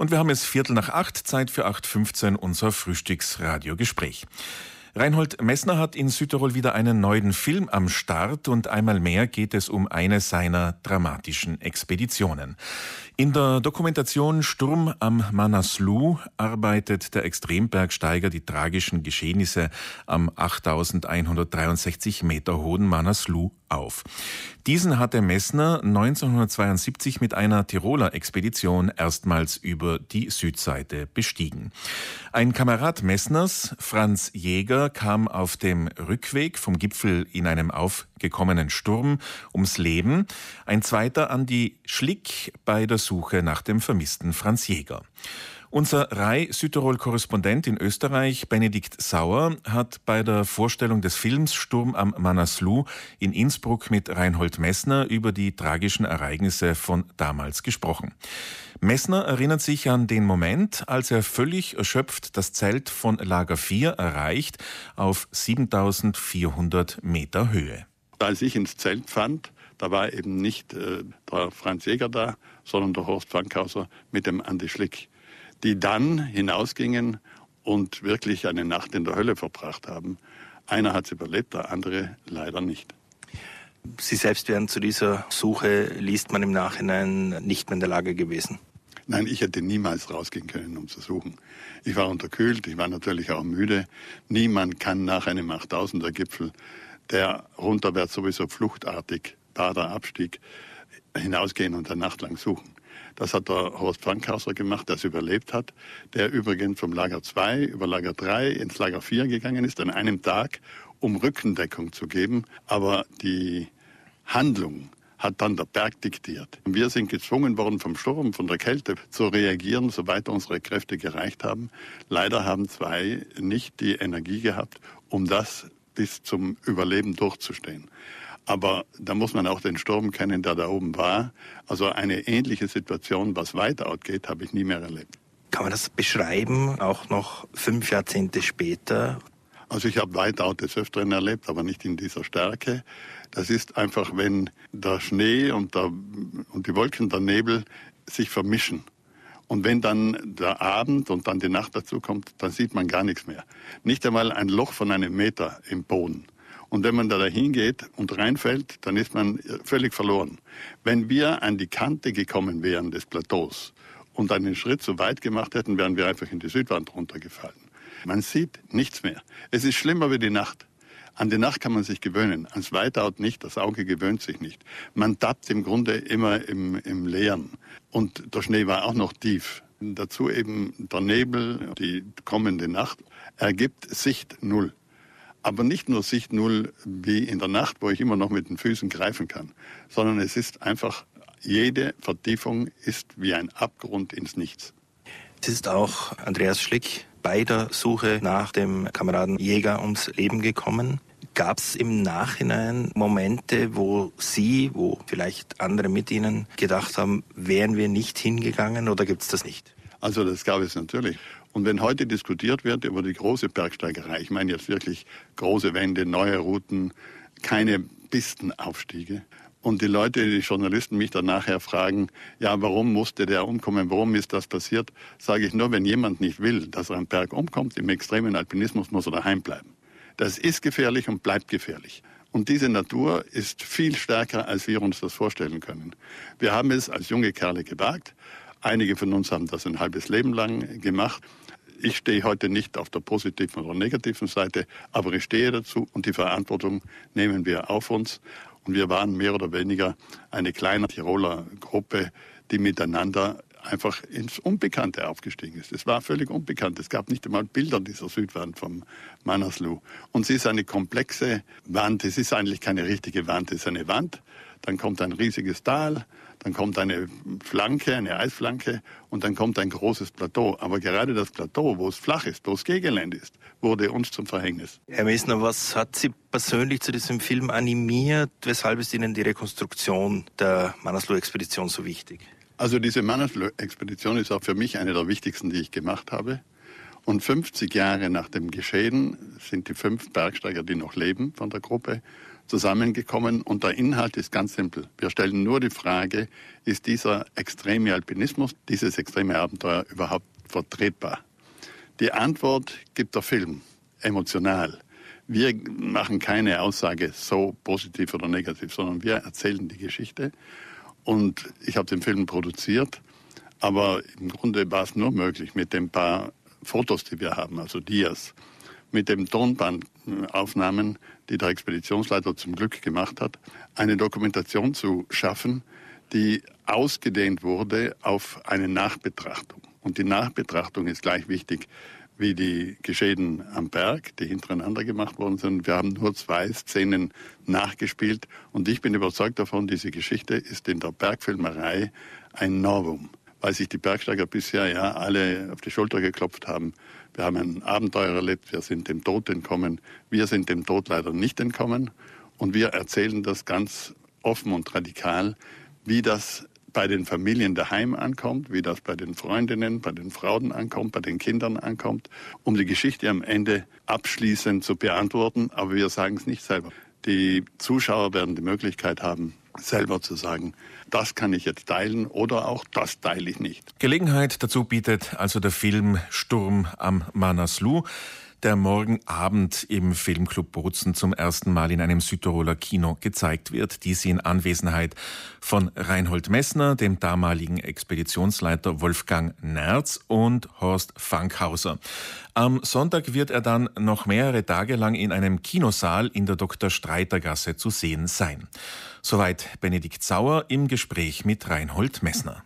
Und wir haben es Viertel nach acht, Zeit für 8.15 unser Frühstücksradiogespräch. Reinhold Messner hat in Südtirol wieder einen neuen Film am Start und einmal mehr geht es um eine seiner dramatischen Expeditionen. In der Dokumentation Sturm am Manaslu arbeitet der Extrembergsteiger die tragischen Geschehnisse am 8163 Meter hohen Manaslu auf. Diesen hatte Messner 1972 mit einer Tiroler Expedition erstmals über die Südseite bestiegen. Ein Kamerad Messners, Franz Jäger, kam auf dem Rückweg vom Gipfel in einem aufgekommenen Sturm ums Leben. Ein zweiter an die Schlick bei der Suche nach dem vermissten Franz Jäger. Unser Rai-Südtirol-Korrespondent in Österreich, Benedikt Sauer, hat bei der Vorstellung des Films Sturm am Manaslu in Innsbruck mit Reinhold Messner über die tragischen Ereignisse von damals gesprochen. Messner erinnert sich an den Moment, als er völlig erschöpft das Zelt von Lager 4 erreicht auf 7400 Meter Höhe. Als ich ins Zelt fand, da war eben nicht äh, der Franz Jäger da, sondern der Horst Fankhauser mit dem Andi Schlick, die dann hinausgingen und wirklich eine Nacht in der Hölle verbracht haben. Einer hat es überlebt, der andere leider nicht. Sie selbst wären zu dieser Suche, liest man im Nachhinein, nicht mehr in der Lage gewesen. Nein, ich hätte niemals rausgehen können, um zu suchen. Ich war unterkühlt, ich war natürlich auch müde. Niemand kann nach einem 8000er Gipfel, der runterwärts sowieso fluchtartig bader Abstieg hinausgehen und eine Nacht lang suchen. Das hat der Horst Frankhauser gemacht, der es überlebt hat, der übrigens vom Lager 2 über Lager 3 ins Lager 4 gegangen ist, an einem Tag, um Rückendeckung zu geben. Aber die Handlung hat dann der Berg diktiert. Wir sind gezwungen worden vom Sturm, von der Kälte zu reagieren, soweit unsere Kräfte gereicht haben. Leider haben zwei nicht die Energie gehabt, um das bis zum Überleben durchzustehen. Aber da muss man auch den Sturm kennen, der da oben war. Also eine ähnliche Situation, was Whiteout geht, habe ich nie mehr erlebt. Kann man das beschreiben, auch noch fünf Jahrzehnte später? Also ich habe Whiteout des Öfteren erlebt, aber nicht in dieser Stärke. Das ist einfach, wenn der Schnee und, der, und die Wolken, der Nebel sich vermischen. Und wenn dann der Abend und dann die Nacht dazu kommt, dann sieht man gar nichts mehr. Nicht einmal ein Loch von einem Meter im Boden. Und wenn man da dahin geht und reinfällt, dann ist man völlig verloren. Wenn wir an die Kante gekommen wären des Plateaus und einen Schritt zu weit gemacht hätten, wären wir einfach in die Südwand runtergefallen. Man sieht nichts mehr. Es ist schlimmer wie die Nacht. An die Nacht kann man sich gewöhnen, ans Whiteout nicht, das Auge gewöhnt sich nicht. Man tappt im Grunde immer im, im Leeren. Und der Schnee war auch noch tief. Dazu eben der Nebel, die kommende Nacht, ergibt Sicht null. Aber nicht nur Sicht null wie in der Nacht, wo ich immer noch mit den Füßen greifen kann, sondern es ist einfach, jede Vertiefung ist wie ein Abgrund ins Nichts. Es ist auch Andreas Schlick bei der Suche nach dem Kameraden Jäger ums Leben gekommen. Gab es im Nachhinein Momente, wo Sie, wo vielleicht andere mit Ihnen gedacht haben, wären wir nicht hingegangen oder gibt es das nicht? Also das gab es natürlich. Und wenn heute diskutiert wird über die große Bergsteigerei, ich meine jetzt wirklich große Wände, neue Routen, keine Pistenaufstiege, und die Leute, die Journalisten mich dann nachher fragen, ja, warum musste der umkommen, warum ist das passiert, sage ich nur, wenn jemand nicht will, dass er am Berg umkommt, im extremen Alpinismus muss er daheim bleiben. Das ist gefährlich und bleibt gefährlich. Und diese Natur ist viel stärker, als wir uns das vorstellen können. Wir haben es als junge Kerle gewagt. Einige von uns haben das ein halbes Leben lang gemacht. Ich stehe heute nicht auf der positiven oder negativen Seite, aber ich stehe dazu und die Verantwortung nehmen wir auf uns. Und wir waren mehr oder weniger eine kleine Tiroler Gruppe, die miteinander einfach ins Unbekannte aufgestiegen ist. Es war völlig unbekannt. Es gab nicht einmal Bilder dieser Südwand vom Manaslu. Und sie ist eine komplexe Wand. Es ist eigentlich keine richtige Wand. Es ist eine Wand. Dann kommt ein riesiges Tal dann kommt eine Flanke, eine Eisflanke und dann kommt ein großes Plateau. Aber gerade das Plateau, wo es flach ist, wo es Gehgelände ist, wurde uns zum Verhängnis. Herr Messner, was hat Sie persönlich zu diesem Film animiert? Weshalb ist Ihnen die Rekonstruktion der Manaslu-Expedition so wichtig? Also diese Manaslu-Expedition ist auch für mich eine der wichtigsten, die ich gemacht habe. Und 50 Jahre nach dem Geschehen sind die fünf Bergsteiger, die noch leben von der Gruppe, zusammengekommen und der Inhalt ist ganz simpel. Wir stellen nur die Frage, ist dieser extreme Alpinismus, dieses extreme Abenteuer überhaupt vertretbar? Die Antwort gibt der Film, emotional. Wir machen keine Aussage so positiv oder negativ, sondern wir erzählen die Geschichte. Und ich habe den Film produziert, aber im Grunde war es nur möglich mit den paar Fotos, die wir haben, also Dias, mit den Tonbandaufnahmen, die der Expeditionsleiter zum Glück gemacht hat, eine Dokumentation zu schaffen, die ausgedehnt wurde auf eine Nachbetrachtung. Und die Nachbetrachtung ist gleich wichtig wie die Geschehen am Berg, die hintereinander gemacht worden sind. Wir haben nur zwei Szenen nachgespielt und ich bin überzeugt davon, diese Geschichte ist in der Bergfilmerei ein Novum, weil sich die Bergsteiger bisher ja alle auf die Schulter geklopft haben. Wir haben ein Abenteuer erlebt, wir sind dem Tod entkommen, wir sind dem Tod leider nicht entkommen und wir erzählen das ganz offen und radikal, wie das bei den Familien daheim ankommt, wie das bei den Freundinnen, bei den Frauen ankommt, bei den Kindern ankommt, um die Geschichte am Ende abschließend zu beantworten. Aber wir sagen es nicht selber. Die Zuschauer werden die Möglichkeit haben, selber zu sagen, das kann ich jetzt teilen oder auch das teile ich nicht. Gelegenheit dazu bietet also der Film Sturm am Manaslu der morgen Abend im Filmclub Bozen zum ersten Mal in einem Südtiroler Kino gezeigt wird. Dies in Anwesenheit von Reinhold Messner, dem damaligen Expeditionsleiter Wolfgang Nerz und Horst Fankhauser. Am Sonntag wird er dann noch mehrere Tage lang in einem Kinosaal in der Dr. Streitergasse zu sehen sein. Soweit Benedikt Sauer im Gespräch mit Reinhold Messner.